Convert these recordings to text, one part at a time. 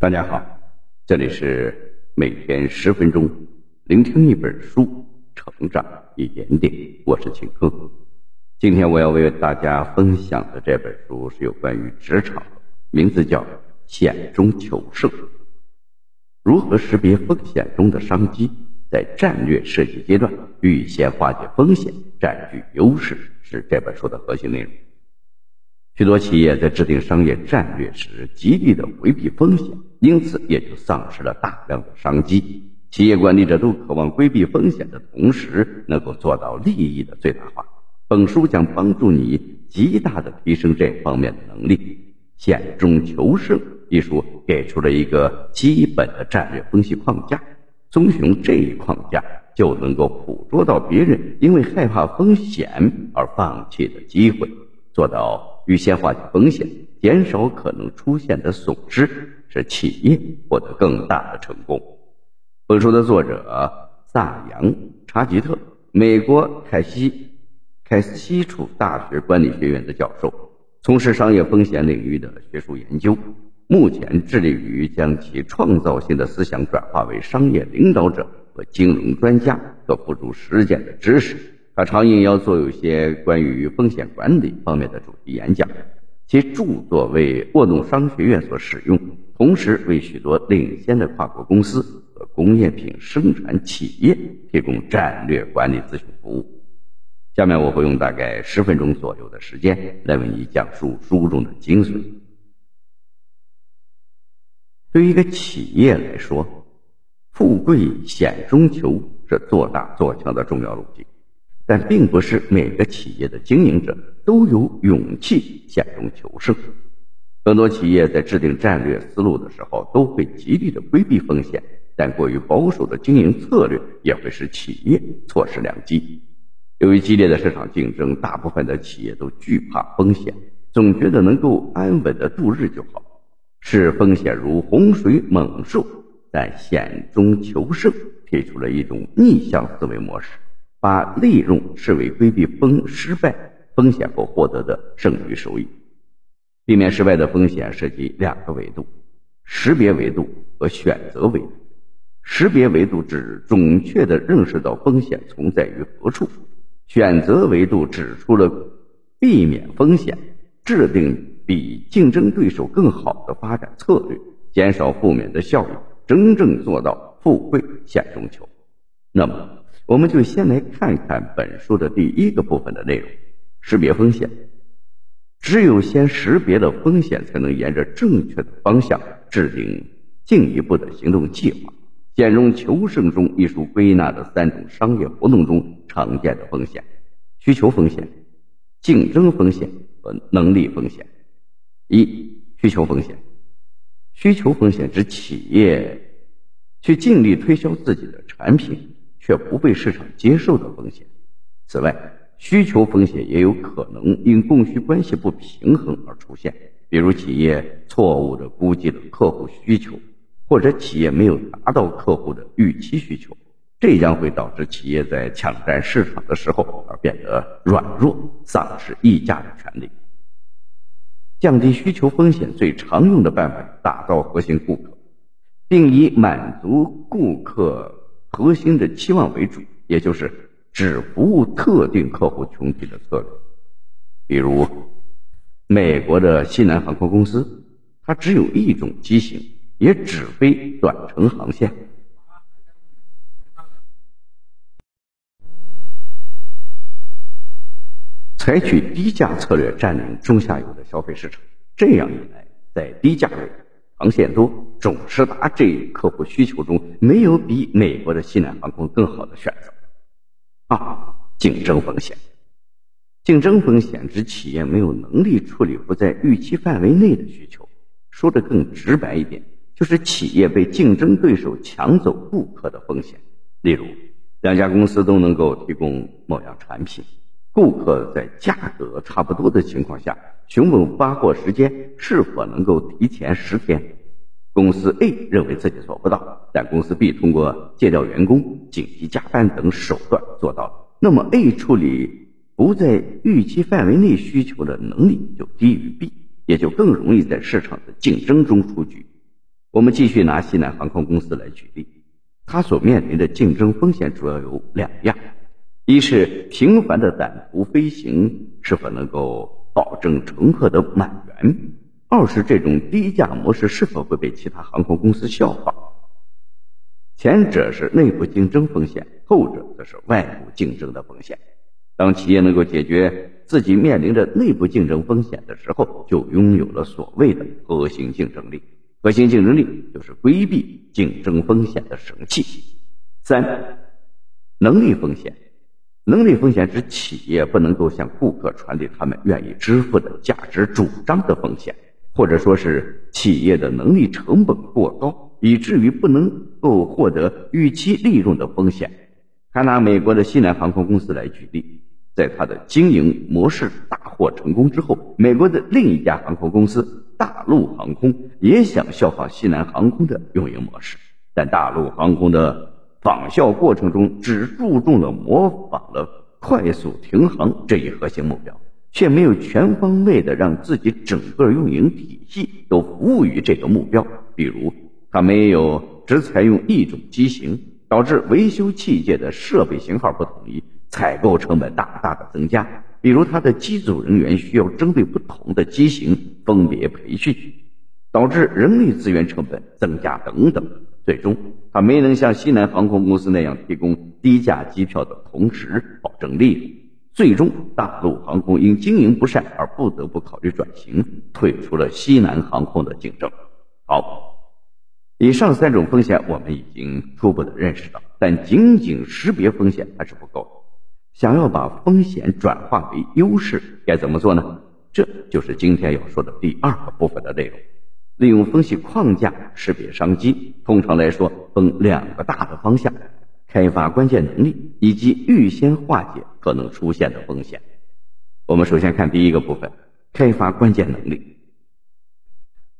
大家好，这里是每天十分钟，聆听一本书，成长一点点。我是秦科。今天我要为大家分享的这本书是有关于职场，名字叫《险中求胜》。如何识别风险中的商机，在战略设计阶段预先化解风险，占据优势，是这本书的核心内容。许多企业在制定商业战略时，极力的回避风险，因此也就丧失了大量的商机。企业管理者都渴望规避风险的同时，能够做到利益的最大化。本书将帮助你极大的提升这方面的能力。《险中求胜》一书给出了一个基本的战略分析框架，遵循这一框架，就能够捕捉到别人因为害怕风险而放弃的机会，做到。预先化解风险，减少可能出现的损失，使企业获得更大的成功。本书的作者萨扬查吉特，美国凯西凯西楚大学管理学院的教授，从事商业风险领域的学术研究，目前致力于将其创造性的思想转化为商业领导者和金融专家所付诸实践的知识。他常应邀做有些关于风险管理方面的主题演讲，其著作为沃诺商学院所使用，同时为许多领先的跨国公司和工业品生产企业提供战略管理咨询服务。下面我会用大概十分钟左右的时间来为你讲述书中的精髓。对于一个企业来说，富贵险中求是做大做强的重要路径。但并不是每个企业的经营者都有勇气险中求胜。很多企业在制定战略思路的时候，都会极力的规避风险，但过于保守的经营策略也会使企业错失良机。由于激烈的市场竞争，大部分的企业都惧怕风险，总觉得能够安稳的度日就好，视风险如洪水猛兽。但险中求胜提出了一种逆向思维模式。把利润视为规避风失败风险后获得的剩余收益。避免失败的风险涉及两个维度：识别维度和选择维度。识别维度指准确的认识到风险存在于何处；选择维度指出了避免风险、制定比竞争对手更好的发展策略、减少负面的效应，真正做到富贵险中求。那么。我们就先来看看本书的第一个部分的内容：识别风险。只有先识别了风险，才能沿着正确的方向制定进一步的行动计划。《险中求胜》中一书归纳的三种商业活动中常见的风险：需求风险、竞争风险和能力风险。一、需求风险。需求风险指企业去尽力推销自己的产品。却不被市场接受的风险。此外，需求风险也有可能因供需关系不平衡而出现，比如企业错误的估计了客户需求，或者企业没有达到客户的预期需求，这将会导致企业在抢占市场的时候而变得软弱，丧失议价的权利。降低需求风险最常用的办法，打造核心顾客，并以满足顾客。核心的期望为主，也就是只服务特定客户群体的策略。比如，美国的西南航空公司，它只有一种机型，也只飞短程航线，采取低价策略占领中下游的消费市场。这样一来，在低价位。航线多、总是达这一客户需求中，没有比美国的西南航空更好的选择。二、竞争风险。竞争风险指企业没有能力处理不在预期范围内的需求。说的更直白一点，就是企业被竞争对手抢走顾客的风险。例如，两家公司都能够提供某样产品。顾客在价格差不多的情况下，询问发货时间是否能够提前十天。公司 A 认为自己做不到，但公司 B 通过借调员工、紧急加班等手段做到了。那么 A 处理不在预期范围内需求的能力就低于 B，也就更容易在市场的竞争中出局。我们继续拿西南航空公司来举例，它所面临的竞争风险主要有两样：一是频繁的短途飞行是否能够保证乘客的满员；二是这种低价模式是否会被其他航空公司效仿。前者是内部竞争风险，后者则是外部竞争的风险。当企业能够解决自己面临着内部竞争风险的时候，就拥有了所谓的核心竞争力。核心竞争力就是规避竞争风险的神器。三、能力风险。能力风险指企业不能够向顾客传递他们愿意支付的价值主张的风险，或者说是企业的能力成本过高，以至于不能够获得预期利润的风险。还拿美国的西南航空公司来举例。在它的经营模式大获成功之后，美国的另一家航空公司大陆航空也想效仿西南航空的运营模式，但大陆航空的仿效过程中只注重了模仿了快速停航这一核心目标，却没有全方位的让自己整个运营体系都服务于这个目标。比如，它没有只采用一种机型，导致维修器械的设备型号不统一。采购成本大大的增加，比如他的机组人员需要针对不同的机型分别培训，导致人力资源成本增加等等。最终，他没能像西南航空公司那样提供低价机票的同时保证利润。最终，大陆航空因经营不善而不得不考虑转型，退出了西南航空的竞争。好，以上三种风险我们已经初步的认识到，但仅仅识别风险还是不够。想要把风险转化为优势，该怎么做呢？这就是今天要说的第二个部分的内容。利用分析框架识别商机，通常来说分两个大的方向：开发关键能力以及预先化解可能出现的风险。我们首先看第一个部分：开发关键能力。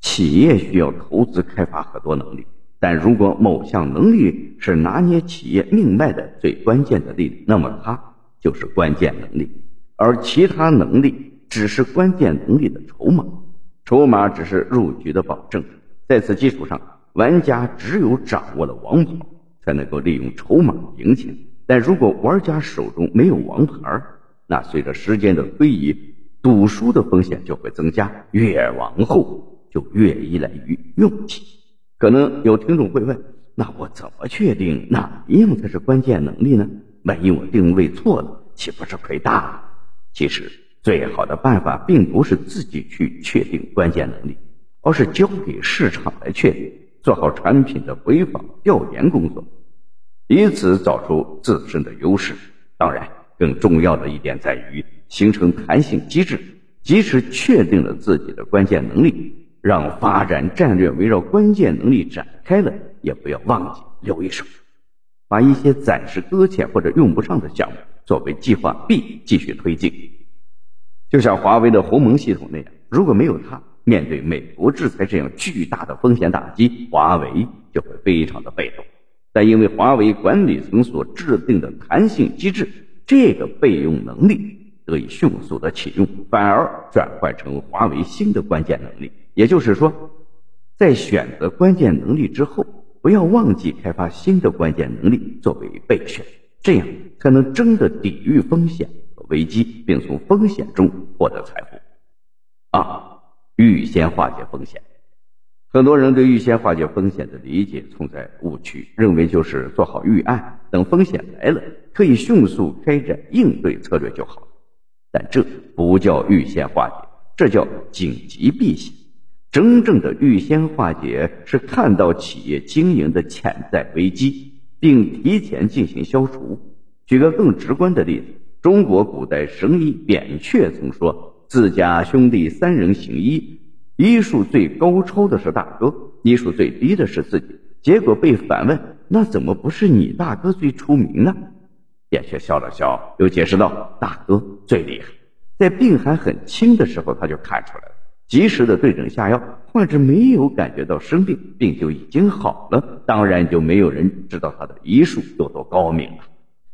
企业需要投资开发很多能力，但如果某项能力是拿捏企业命脉的最关键的力量，那么它。就是关键能力，而其他能力只是关键能力的筹码，筹码只是入局的保证。在此基础上，玩家只有掌握了王牌，才能够利用筹码赢钱。但如果玩家手中没有王牌，那随着时间的推移，赌输的风险就会增加。越往后，就越依赖于运气。可能有听众会问：那我怎么确定哪一样才是关键能力呢？万一我定位错了，岂不是亏大了？其实，最好的办法并不是自己去确定关键能力，而是交给市场来确定，做好产品的回访调研工作，以此找出自身的优势。当然，更重要的一点在于形成弹性机制，即使确定了自己的关键能力，让发展战略围绕关键能力展开了，也不要忘记留一手。把一些暂时搁浅或者用不上的项目作为计划 B 继续推进，就像华为的鸿蒙系统那样，如果没有它，面对美国制裁这样巨大的风险打击，华为就会非常的被动。但因为华为管理层所制定的弹性机制，这个备用能力得以迅速的启用，反而转换成华为新的关键能力。也就是说，在选择关键能力之后。不要忘记开发新的关键能力作为备选，这样才能真的抵御风险危机，并从风险中获得财富。二、预先化解风险。很多人对预先化解风险的理解存在误区，认为就是做好预案，等风险来了可以迅速开展应对策略就好。但这不叫预先化解，这叫紧急避险。真正的预先化解是看到企业经营的潜在危机，并提前进行消除。举个更直观的例子，中国古代神医扁鹊曾说：“自家兄弟三人行医，医术最高超的是大哥，医术最低的是自己。”结果被反问：“那怎么不是你大哥最出名呢？”扁鹊笑了笑，又解释道：“大哥最厉害，在病还很轻的时候他就看出来了。”及时的对症下药，患者没有感觉到生病，病就已经好了。当然，就没有人知道他的医术有多高明了。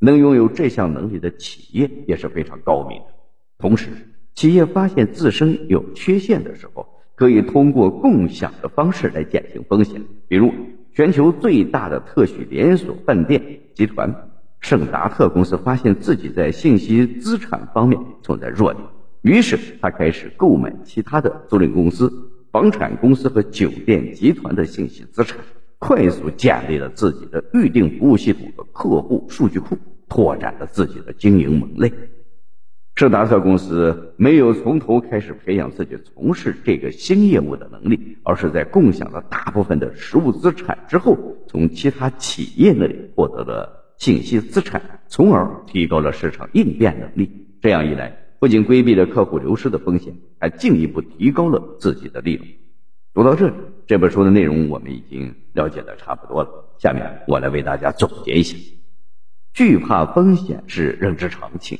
能拥有这项能力的企业也是非常高明的。同时，企业发现自身有缺陷的时候，可以通过共享的方式来减轻风险。比如，全球最大的特许连锁饭店集团圣达特公司发现自己在信息资产方面存在弱点，于是他开始购买其他的租赁公司、房产公司和酒店集团的信息资产，快速建立了自己的预订服务系统和客户数据库，拓展了自己的经营门类。圣达特公司没有从头开始培养自己从事这个新业务的能力，而是在共享了大部分的实物资产之后，从其他企业那里获得了信息资产，从而提高了市场应变能力。这样一来，不仅规避了客户流失的风险，还进一步提高了自己的利润。读到这里，这本书的内容我们已经了解的差不多了。下面我来为大家总结一下：惧怕风险是人之常情。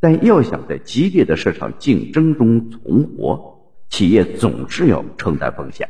但要想在激烈的市场竞争中存活，企业总是要承担风险。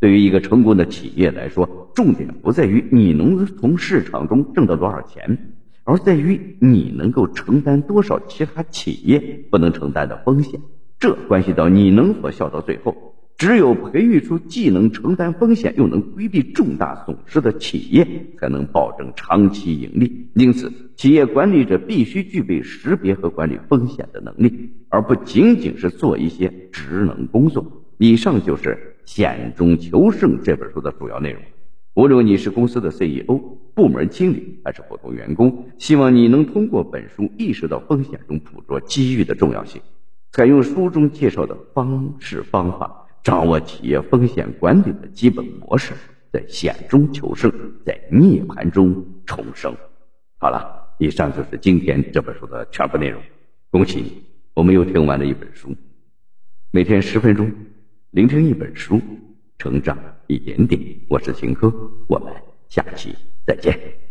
对于一个成功的企业来说，重点不在于你能从市场中挣到多少钱，而在于你能够承担多少其他企业不能承担的风险。这关系到你能否笑到最后。只有培育出既能承担风险又能规避重大损失的企业，才能保证长期盈利。因此，企业管理者必须具备识别和管理风险的能力，而不仅仅是做一些职能工作。以上就是《险中求胜》这本书的主要内容。无论你是公司的 CEO、部门经理还是普通员工，希望你能通过本书意识到风险中捕捉机遇的重要性，采用书中介绍的方式方法。掌握企业风险管理的基本模式，在险中求胜，在涅槃中重生。好了，以上就是今天这本书的全部内容。恭喜你，我们又听完了一本书。每天十分钟，聆听一本书，成长一点点。我是秦科，我们下期再见。